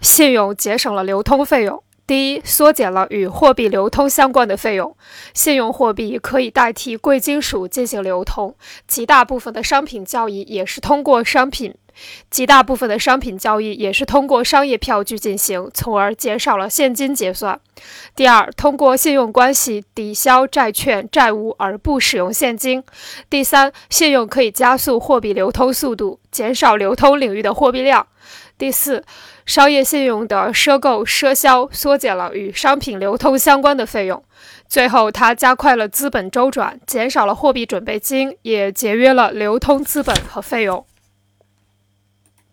信用节省了流通费用。第一，缩减了与货币流通相关的费用。信用货币可以代替贵金属进行流通，极大部分的商品交易也是通过商品，极大部分的商品交易也是通过商业票据进行，从而减少了现金结算。第二，通过信用关系抵消债券债务而不使用现金。第三，信用可以加速货币流通速度，减少流通领域的货币量。第四，商业信用的赊购赊销缩减了与商品流通相关的费用。最后，它加快了资本周转，减少了货币准备金，也节约了流通资本和费用。